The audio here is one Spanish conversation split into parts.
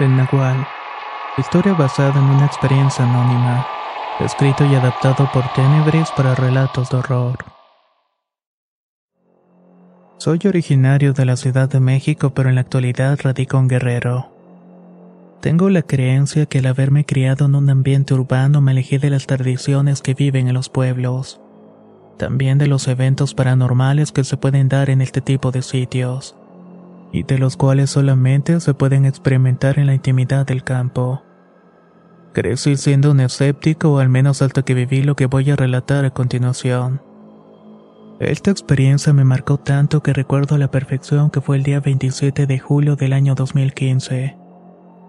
El Nahual. Historia basada en una experiencia anónima. Escrito y adaptado por Tenebris para relatos de horror. Soy originario de la Ciudad de México, pero en la actualidad radico en Guerrero. Tengo la creencia que al haberme criado en un ambiente urbano me alejé de las tradiciones que viven en los pueblos. También de los eventos paranormales que se pueden dar en este tipo de sitios y de los cuales solamente se pueden experimentar en la intimidad del campo. Crecí siendo un escéptico o al menos hasta que viví lo que voy a relatar a continuación. Esta experiencia me marcó tanto que recuerdo a la perfección que fue el día 27 de julio del año 2015.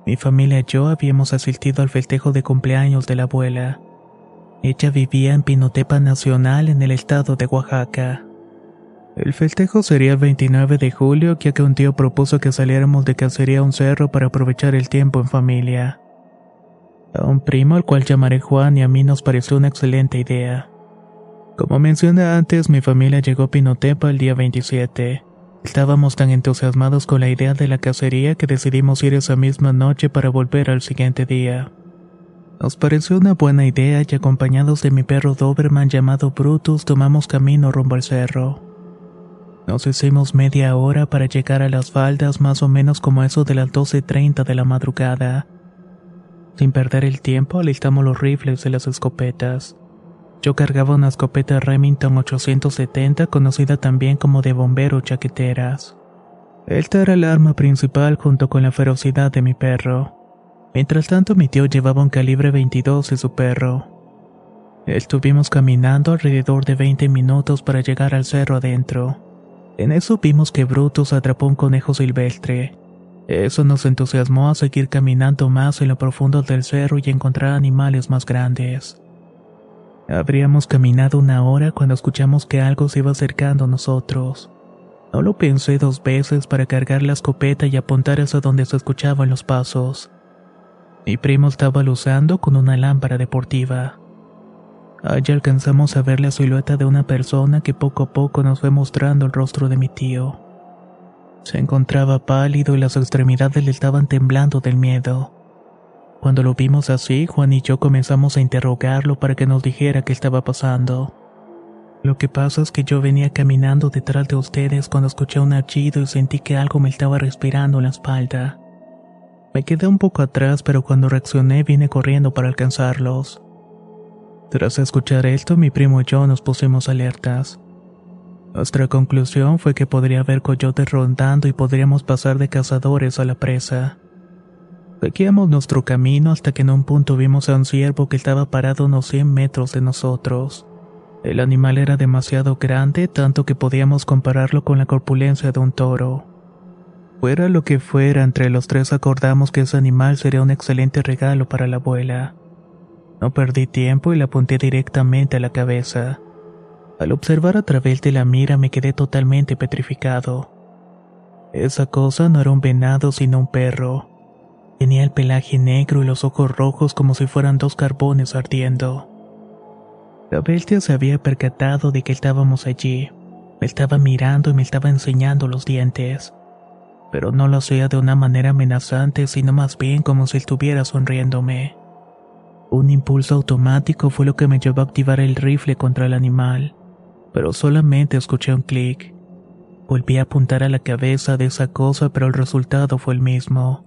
Mi familia y yo habíamos asistido al festejo de cumpleaños de la abuela. Ella vivía en Pinotepa Nacional en el estado de Oaxaca. El festejo sería el 29 de julio, ya que un tío propuso que saliéramos de cacería a un cerro para aprovechar el tiempo en familia. A un primo, al cual llamaré Juan, y a mí nos pareció una excelente idea. Como mencioné antes, mi familia llegó a Pinotepa el día 27. Estábamos tan entusiasmados con la idea de la cacería que decidimos ir esa misma noche para volver al siguiente día. Nos pareció una buena idea y acompañados de mi perro Doberman llamado Brutus tomamos camino rumbo al cerro. Nos hicimos media hora para llegar a las faldas más o menos como eso de las 12.30 de la madrugada. Sin perder el tiempo, alistamos los rifles y las escopetas. Yo cargaba una escopeta Remington 870 conocida también como de bombero chaqueteras. Esta era el arma principal junto con la ferocidad de mi perro. Mientras tanto mi tío llevaba un calibre 22 y su perro. Estuvimos caminando alrededor de 20 minutos para llegar al cerro adentro. En eso vimos que Brutus atrapó un conejo silvestre. Eso nos entusiasmó a seguir caminando más en lo profundo del cerro y encontrar animales más grandes. Habríamos caminado una hora cuando escuchamos que algo se iba acercando a nosotros. No lo pensé dos veces para cargar la escopeta y apuntar hacia donde se escuchaban los pasos. Mi primo estaba luzando con una lámpara deportiva. Allí alcanzamos a ver la silueta de una persona que poco a poco nos fue mostrando el rostro de mi tío. Se encontraba pálido y las extremidades le estaban temblando del miedo. Cuando lo vimos así, Juan y yo comenzamos a interrogarlo para que nos dijera qué estaba pasando. Lo que pasa es que yo venía caminando detrás de ustedes cuando escuché un aullido y sentí que algo me estaba respirando en la espalda. Me quedé un poco atrás, pero cuando reaccioné vine corriendo para alcanzarlos. Tras escuchar esto, mi primo y yo nos pusimos alertas. Nuestra conclusión fue que podría haber coyotes rondando y podríamos pasar de cazadores a la presa. Seguíamos nuestro camino hasta que en un punto vimos a un ciervo que estaba parado unos 100 metros de nosotros. El animal era demasiado grande, tanto que podíamos compararlo con la corpulencia de un toro. Fuera lo que fuera, entre los tres acordamos que ese animal sería un excelente regalo para la abuela. No perdí tiempo y la apunté directamente a la cabeza. Al observar a través de la mira me quedé totalmente petrificado. Esa cosa no era un venado sino un perro. Tenía el pelaje negro y los ojos rojos como si fueran dos carbones ardiendo. La bestia se había percatado de que estábamos allí. Me estaba mirando y me estaba enseñando los dientes. Pero no lo hacía de una manera amenazante, sino más bien como si estuviera sonriéndome. Un impulso automático fue lo que me llevó a activar el rifle contra el animal, pero solamente escuché un clic. Volví a apuntar a la cabeza de esa cosa, pero el resultado fue el mismo.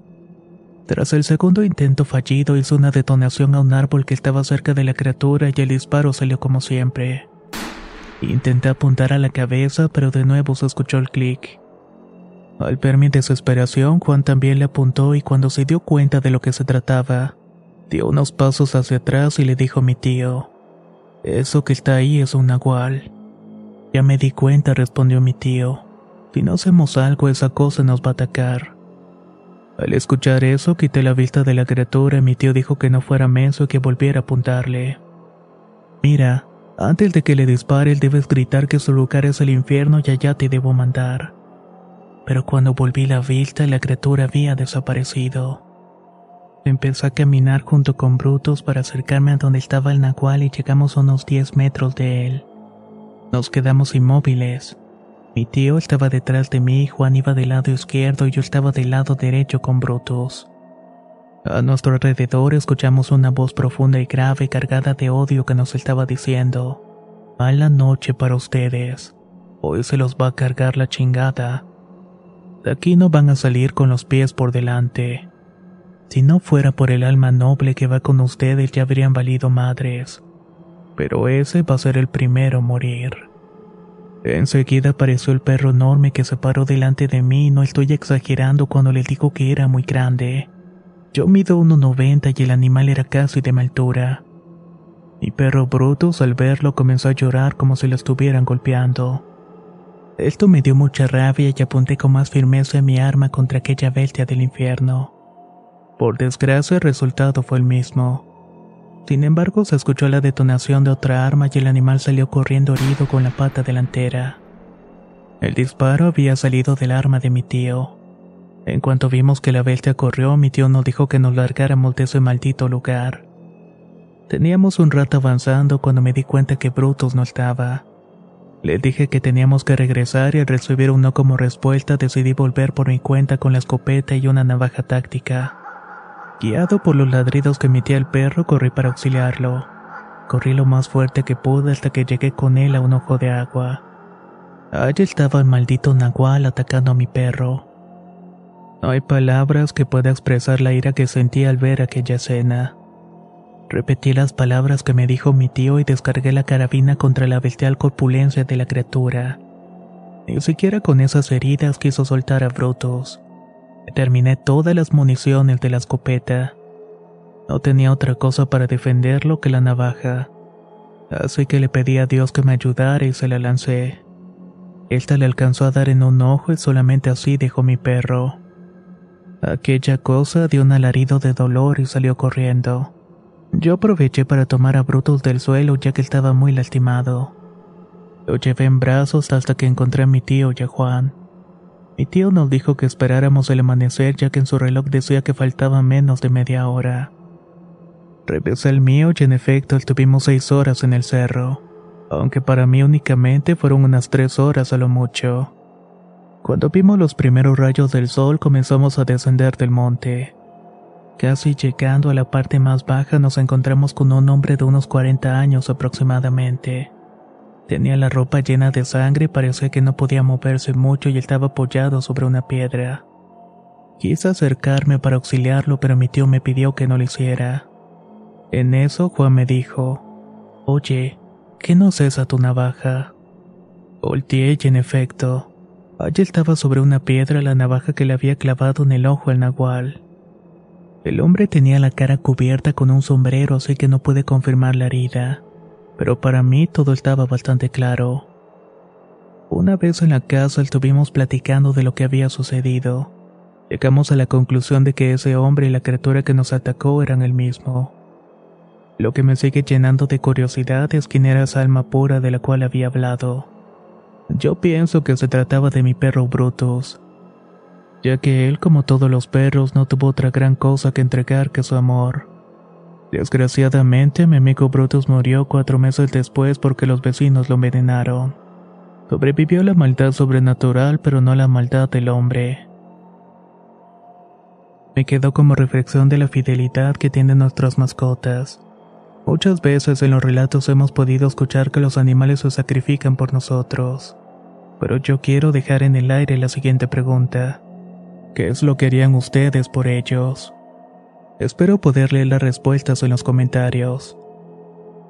Tras el segundo intento fallido hizo una detonación a un árbol que estaba cerca de la criatura y el disparo salió como siempre. Intenté apuntar a la cabeza, pero de nuevo se escuchó el clic. Al ver mi desesperación, Juan también le apuntó y cuando se dio cuenta de lo que se trataba, dio unos pasos hacia atrás y le dijo a mi tío, Eso que está ahí es un nahual. Ya me di cuenta, respondió mi tío. Si no hacemos algo, esa cosa nos va a atacar. Al escuchar eso, quité la vista de la criatura y mi tío dijo que no fuera menso y que volviera a apuntarle. Mira, antes de que le dispares debes gritar que su lugar es el infierno y allá te debo mandar. Pero cuando volví la vista, la criatura había desaparecido. Empecé a caminar junto con Brutus para acercarme a donde estaba el nahual y llegamos a unos 10 metros de él. Nos quedamos inmóviles. Mi tío estaba detrás de mí, Juan iba del lado izquierdo y yo estaba del lado derecho con Brutus. A nuestro alrededor escuchamos una voz profunda y grave cargada de odio que nos estaba diciendo, Mala noche para ustedes. Hoy se los va a cargar la chingada. De aquí no van a salir con los pies por delante. Si no fuera por el alma noble que va con ustedes ya habrían valido madres. Pero ese va a ser el primero a morir. Enseguida apareció el perro enorme que se paró delante de mí y no estoy exagerando cuando le digo que era muy grande. Yo mido 1,90 y el animal era casi de mi altura. Mi perro Brutus al verlo comenzó a llorar como si lo estuvieran golpeando. Esto me dio mucha rabia y apunté con más firmeza mi arma contra aquella bestia del infierno. Por desgracia el resultado fue el mismo. Sin embargo, se escuchó la detonación de otra arma y el animal salió corriendo herido con la pata delantera. El disparo había salido del arma de mi tío. En cuanto vimos que la bestia corrió, mi tío nos dijo que nos largáramos de ese maldito lugar. Teníamos un rato avanzando cuando me di cuenta que Brutus no estaba. Le dije que teníamos que regresar y al recibir un no como respuesta decidí volver por mi cuenta con la escopeta y una navaja táctica. Guiado por los ladridos que emitía el perro, corrí para auxiliarlo. Corrí lo más fuerte que pude hasta que llegué con él a un ojo de agua. Allí estaba el maldito nahual atacando a mi perro. No hay palabras que pueda expresar la ira que sentí al ver aquella escena. Repetí las palabras que me dijo mi tío y descargué la carabina contra la bestial corpulencia de la criatura. Ni siquiera con esas heridas quiso soltar a Brutus. Terminé todas las municiones de la escopeta. No tenía otra cosa para defenderlo que la navaja. Así que le pedí a Dios que me ayudara y se la lancé. Esta le alcanzó a dar en un ojo y solamente así dejó mi perro. Aquella cosa dio un alarido de dolor y salió corriendo. Yo aproveché para tomar a Brutus del suelo ya que estaba muy lastimado. Lo llevé en brazos hasta que encontré a mi tío y Juan. Mi tío nos dijo que esperáramos el amanecer ya que en su reloj decía que faltaba menos de media hora. Revisé el mío y en efecto estuvimos seis horas en el cerro, aunque para mí únicamente fueron unas tres horas a lo mucho. Cuando vimos los primeros rayos del sol comenzamos a descender del monte. Casi llegando a la parte más baja nos encontramos con un hombre de unos 40 años aproximadamente. Tenía la ropa llena de sangre parecía que no podía moverse mucho y estaba apoyado sobre una piedra. Quise acercarme para auxiliarlo, pero mi tío me pidió que no lo hiciera. En eso Juan me dijo, Oye, ¿qué no cesa tu navaja? Volteé y en efecto, allí estaba sobre una piedra la navaja que le había clavado en el ojo al nahual. El hombre tenía la cara cubierta con un sombrero, así que no pude confirmar la herida pero para mí todo estaba bastante claro. Una vez en la casa estuvimos platicando de lo que había sucedido. Llegamos a la conclusión de que ese hombre y la criatura que nos atacó eran el mismo. Lo que me sigue llenando de curiosidad es quién era esa alma pura de la cual había hablado. Yo pienso que se trataba de mi perro Brutus, ya que él, como todos los perros, no tuvo otra gran cosa que entregar que su amor. Desgraciadamente, mi amigo Brutus murió cuatro meses después porque los vecinos lo envenenaron. Sobrevivió la maldad sobrenatural, pero no la maldad del hombre. Me quedó como reflexión de la fidelidad que tienen nuestras mascotas. Muchas veces en los relatos hemos podido escuchar que los animales se sacrifican por nosotros. Pero yo quiero dejar en el aire la siguiente pregunta. ¿Qué es lo que harían ustedes por ellos? Espero poder leer las respuestas en los comentarios.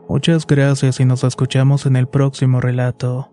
Muchas gracias y nos escuchamos en el próximo relato.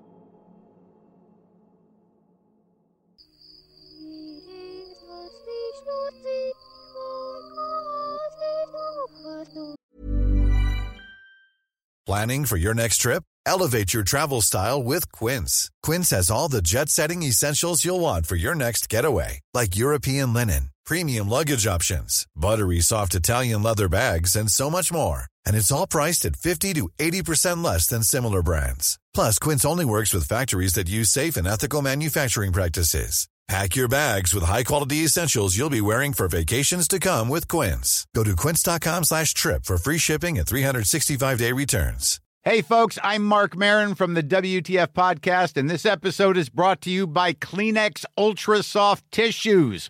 Planning for your next trip? Elevate your travel style with Quince. Quince has all the jet setting essentials you'll want for your next getaway, like European linen, premium luggage options, buttery soft Italian leather bags, and so much more. And it's all priced at 50 to 80% less than similar brands. Plus, Quince only works with factories that use safe and ethical manufacturing practices. Pack your bags with high-quality essentials you'll be wearing for vacations to come with Quince. Go to quince.com slash trip for free shipping and 365-day returns. Hey, folks, I'm Mark Marin from the WTF Podcast, and this episode is brought to you by Kleenex Ultra Soft Tissues